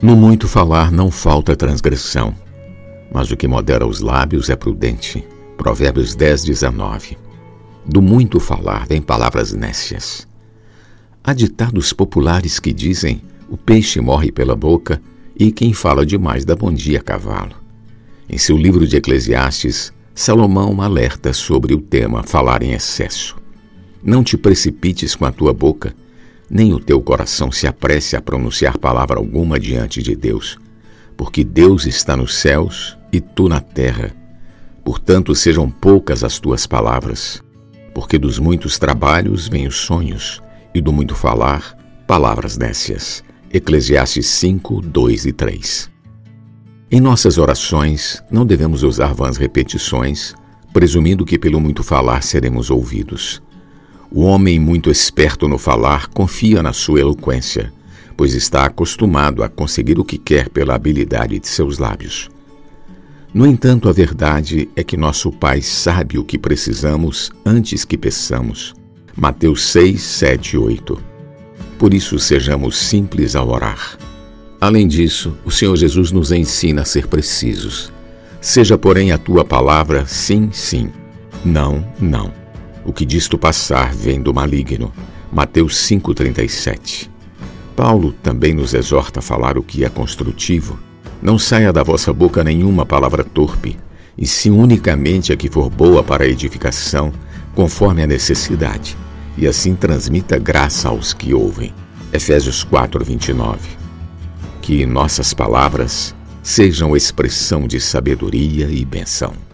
No muito falar não falta transgressão, mas o que modera os lábios é prudente. Provérbios 10, 19. Do muito falar vem palavras nécias. Há ditados populares que dizem: o peixe morre pela boca e quem fala demais dá bom dia a cavalo. Em seu livro de Eclesiastes, Salomão alerta sobre o tema falar em excesso. Não te precipites com a tua boca, nem o teu coração se apresse a pronunciar palavra alguma diante de Deus, porque Deus está nos céus e tu na terra. Portanto, sejam poucas as tuas palavras, porque dos muitos trabalhos vêm os sonhos, e do muito falar, palavras nécias. Eclesiastes 5, 2 e 3. Em nossas orações, não devemos usar vãs repetições, presumindo que pelo muito falar seremos ouvidos. O homem muito esperto no falar confia na sua eloquência, pois está acostumado a conseguir o que quer pela habilidade de seus lábios. No entanto, a verdade é que nosso Pai sabe o que precisamos antes que peçamos. Mateus 6, 7 e 8. Por isso, sejamos simples ao orar. Além disso, o Senhor Jesus nos ensina a ser precisos. Seja, porém, a tua palavra sim, sim, não, não. O que disto passar vem do maligno. Mateus 5,37. Paulo também nos exorta a falar o que é construtivo. Não saia da vossa boca nenhuma palavra torpe, e sim unicamente a que for boa para a edificação, conforme a necessidade, e assim transmita graça aos que ouvem. Efésios 4:29. Que nossas palavras sejam expressão de sabedoria e benção.